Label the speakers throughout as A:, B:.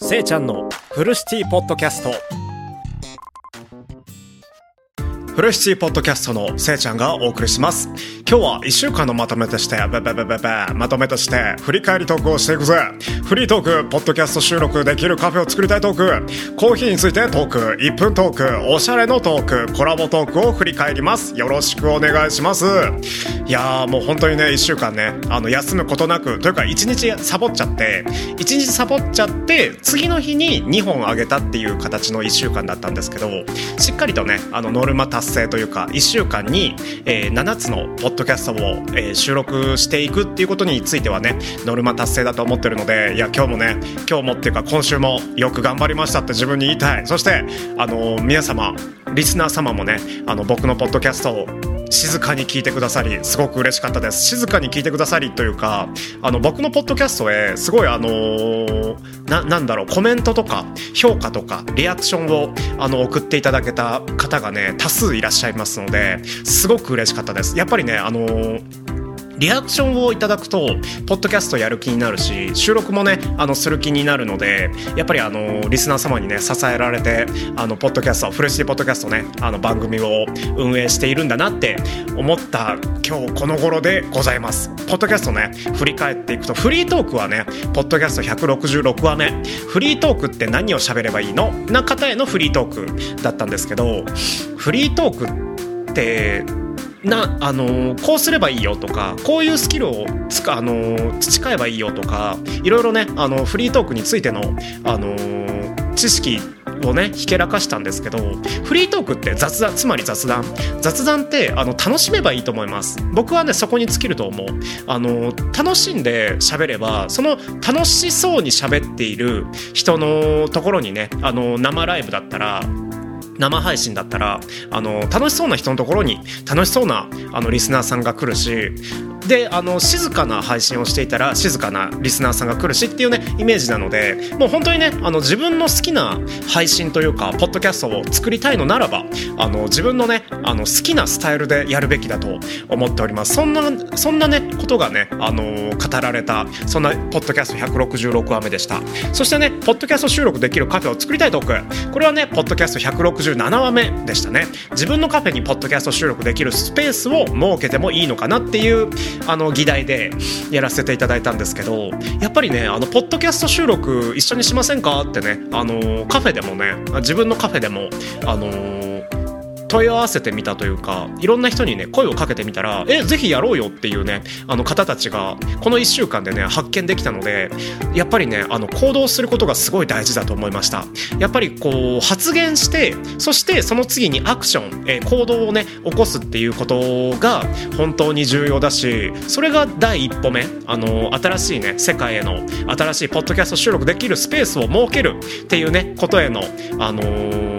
A: せいちゃんのフルシティポッドキャスト。フルシティポッドキャストのせいちゃんがお送りします。今日は1週間のまとめとしてべべべべべまとめとして振り返りトークをしていくぜ。フリートークポッドキャスト収録できるカフェを作りたいトーク。コーヒーについてトーク。1分トークおしゃれのトーク。コラボトークを振り返ります。よろしくお願いします。いやーもう本当にね1週間ねあの休むことなくというか1日サボっちゃって1日サボっちゃって次の日に2本あげたっていう形の1週間だったんですけどしっかりとねあのノルマ達成というか1週間に、えー、7つのポッドキャストを、えー、収録していくっていうことについてはねノルマ達成だと思ってるのでいや今日もね今日もっていうか今週もよく頑張りましたって自分に言いたい。そしてあの皆様リスナー様もねあの僕のポッドキャストを静かに聞いてくださりすごく嬉しかったです。静かに聞いてくださりというかあの僕のポッドキャストへすごいあのー、ななんだろうコメントとか評価とかリアクションをあの送っていただけた方がね多数いらっしゃいますのですごく嬉しかったです。やっぱりねあのーリアクションをいただくとポッドキャストやる気になるし収録もねあのする気になるのでやっぱりあのリスナー様にね支えられてあのポッドキャストフレッシュポッドキャストねあの番組を運営しているんだなって思った今日この頃でございます。ポッドキャストね振り返っていくとフリートークはねポッドキャスト166話目。フリートークって何を喋ればいいの？な方へのフリートークだったんですけどフリートークってなあのこうすればいいよとかこういうスキルをつかあの培えばいいよとかいろいろねあのフリートークについてのあの知識をねひけらかしたんですけどフリートークって雑談つまり雑談。雑談ってあの楽しめばいいと思います。僕はねそこに尽きると思う。あの楽しんで喋ればその楽しそうに喋っている人のところにねあの生ライブだったら生配信だったらあの楽しそうな人のところに楽しそうなあのリスナーさんが来るしであの静かな配信をしていたら静かなリスナーさんが来るしっていうねイメージなのでもう本当にねあの自分の好きな配信というかポッドキャストを作りたいのならばあの自分のねあの好きなスタイルでやるべきだと思っております。そんなそんなねことがねあの語られたそんなポッドキャスト166話目でした。そしてねポッドキャスト収録できるカフェを作りたいトークこれはねポッドキャスト167話目でしたね。自分のカフェにポッドキャスト収録できるスペースを設けてもいいのかなっていうあの議題でやらせていただいたんですけどやっぱりねあのポッドキャスト収録一緒にしませんか？ってねあのカフェでもね自分のカフェでもあの問い合わせてみたというかいろんな人にね声をかけてみたらえぜひやろうよっていうねあの方たちがこの1週間でね発見できたのでやっぱりねあの行動することがすごい大事だと思いました。やっぱりこう発言してそしてその次にアクション、え、行動をね起こすっていうことが本当に重要だしそれが第一歩目あの新しいね世界への新しいポッドキャスト収録できるスペースを設けるっていうねことへのあのー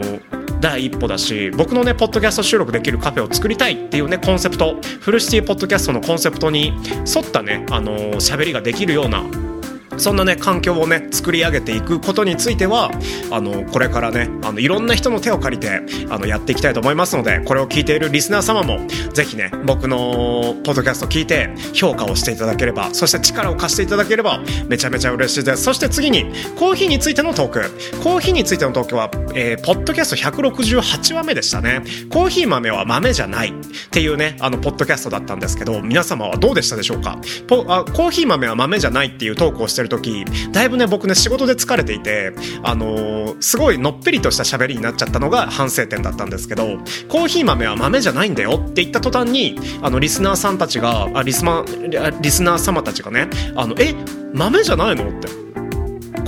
A: 第一歩だし僕のねポッドキャスト収録できるカフェを作りたいっていうねコンセプト。フルシティポッドキャストのコンセプトに沿ったねあの喋、りができるようなそんなね環境をね作り上げていくことについてはあのこれからねあのいろんな人の手を借りてあのやっていきたいと思いますのでこれを聞いているリスナー様もぜひね僕のポッドキャスト聞いて評価をしていただければそして力を貸していただければめちゃめちゃ嬉しいです。そして次にコーヒーについてのトーク。コーヒーについてのトークは、えー、ポッドキャスト168話目でしたね。コーヒー豆は豆じゃない。っていうねあのポッドキャストだったんですけど皆様はどうでしたでしょうか？ポあコーヒー豆は豆じゃないっていうトークをしてるる時だいぶね僕ね仕事で疲れていてあのー、すごいのっぺりとした喋りになっちゃったのが反省点だったんですけどコーヒー豆は豆じゃないんだよって言った途端にあのリスナーさんたちがあリスマリスナー様たちがねあのえ豆じゃないのって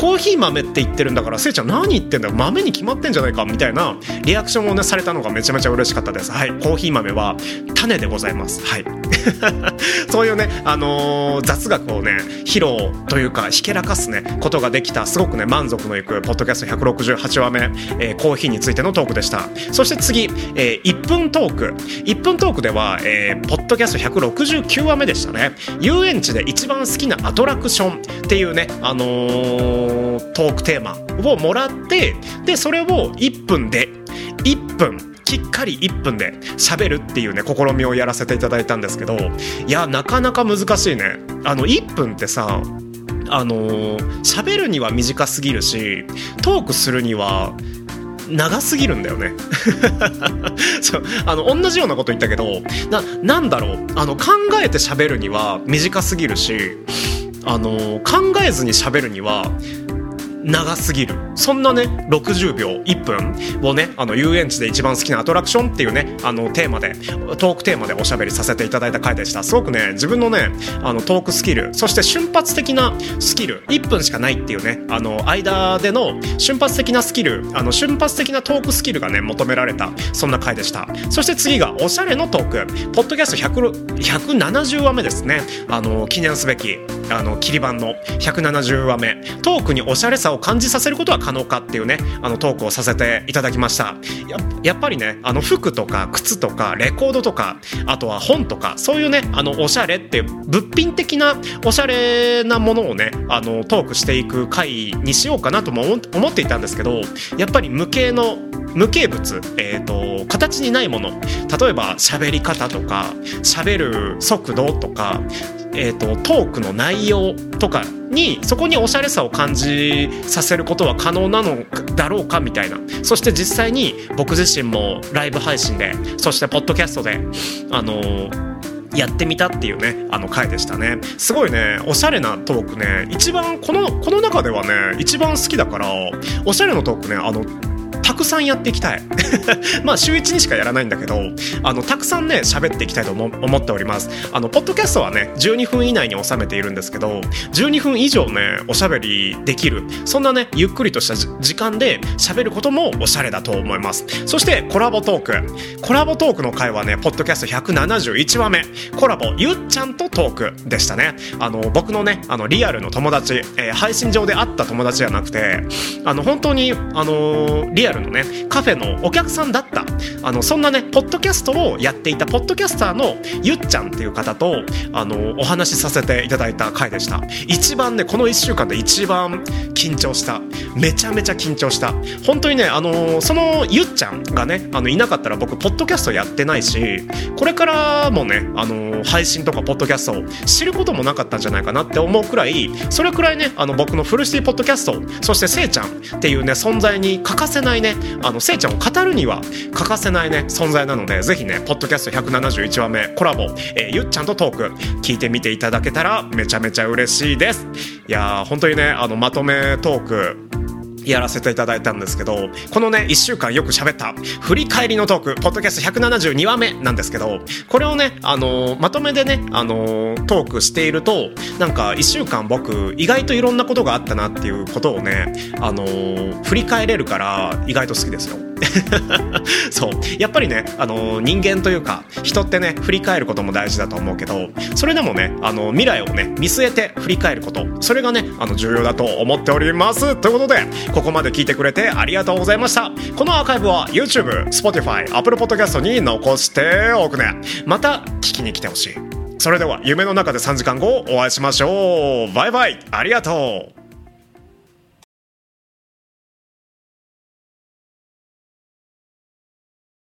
A: コーヒー豆って言ってるんだからせいちゃん何言ってんだよ。豆に決まってんじゃないかみたいなリアクションをねされたのがめちゃめちゃ嬉しかったです。はい。コーヒー豆は種でございます。はい。そういうね、あのー、雑学をね披露というかひけらかすねことができたすごくね満足のいくポッドキャスト168話目、えー、コーヒーについてのトークでした。そして次、えー、1分トーク。1分トークでは、えー、ポッドキャスト169話目でしたね。遊園地で一番好きなアトラクションっていうねあのー、トークテーマをもらってでそれを1分で1分きっかり1分で喋るっていうね試みをやらせていただいたんですけどいやなかなか難しいね。あの1分ってさあの喋るには短すぎるしトークするには長すぎるんだよね。そうあの同じようなこと言ったけどななんだろう。あの考えて喋るには短すぎるしあの考えずに喋るには長すぎる。そんなね60秒1分をねあの遊園地で一番好きなアトラクションっていうねあのテーマでトークテーマでおしゃべりさせていただいた回でした。すごくね自分のねあのトークスキルそして瞬発的なスキル1分しかないっていうねあの間での瞬発的なスキルあの瞬発的なトークスキルがね求められたそんな回でした。そして次がおしゃれのトーク。ポッドキャスト170話目ですね。あの記念すべきあの切り板の170話目。トークにおしゃれさを感じさせることは可能かっていうねあのトークをさせていただきました。やっぱりねあの服とか靴とかレコードとかあとは本とかそういうねあのおしゃれって物品的なおしゃれなものをねあのトークしていく回にしようかなとも思っていたんですけどやっぱり無形の無形物、えーと、形にないもの。例えば喋り方とか喋る速度とか、えーと、トークの内容とかにそこにおしゃれさを感じさせることは可能なのだろうかみたいな。そして実際に僕自身もライブ配信でそしてポッドキャストであのーやってみたっていうねあの回でしたね。すごいねおしゃれなトークね。一番このこの中ではね一番好きだからおしゃれのトークねあのたくさんやっていきたい。まあ週1にしかやらないんだけどあのたくさんね喋っていきたいと思っております。あのポッドキャストはね12分以内に収めているんですけど12分以上ねおしゃべりできる。そんなねゆっくりとした時間で喋ることもおしゃれだと思います。そしてコラボトーク。コラボトークの回はねポッドキャスト171話目。コラボゆっちゃんとトークでしたね。あの僕のねあのリアルの友達、えー、配信上で会った友達じゃなくてあの本当にあのリアルアルのねカフェのお客さんだった。あのそんなねポッドキャストをやっていたポッドキャスターのゆっちゃんっていう方とあのお話しさせていただいた回でした。一番ねこの1週間で一番緊張しためちゃめちゃ緊張した。本当にねあのそのゆっちゃんがねあのいなかったら僕ポッドキャストやってないしこれからもねあの配信とかポッドキャストを知ることもなかったんじゃないかなって思うくらいそれくらいねあの僕のフルシティポッドキャストそしてせいちゃんっていうね存在に欠かせないねあのせいちゃんを語るには欠かせないね存在なのでぜひねポッドキャスト171話目コラボ、えー、ゆっちゃんとトーク聞いてみていただけたらめちゃめちゃ嬉しいです。いやー本当にねあのまとめトークやらせていただいたんですけどこのね1週間よく喋った振り返りのトークポッドキャスト172話目なんですけどこれをねあのまとめでねあのトークしているとなんか1週間僕意外といろんなことがあったなっていうことをねあの振り返れるから意外と好きですよ。そう。やっぱりねあの人間というか人ってね振り返ることも大事だと思うけどそれでもねあの未来をね見据えて振り返ることそれがねあの重要だと思っております。ということでここまで聞いてくれてありがとうございました。このアーカイブは YouTube、Spotify、Apple Podcast に残しておくね。また聞きに来てほしい。それでは夢の中で3時間後お会いしましょう。バイバイ。ありがとう。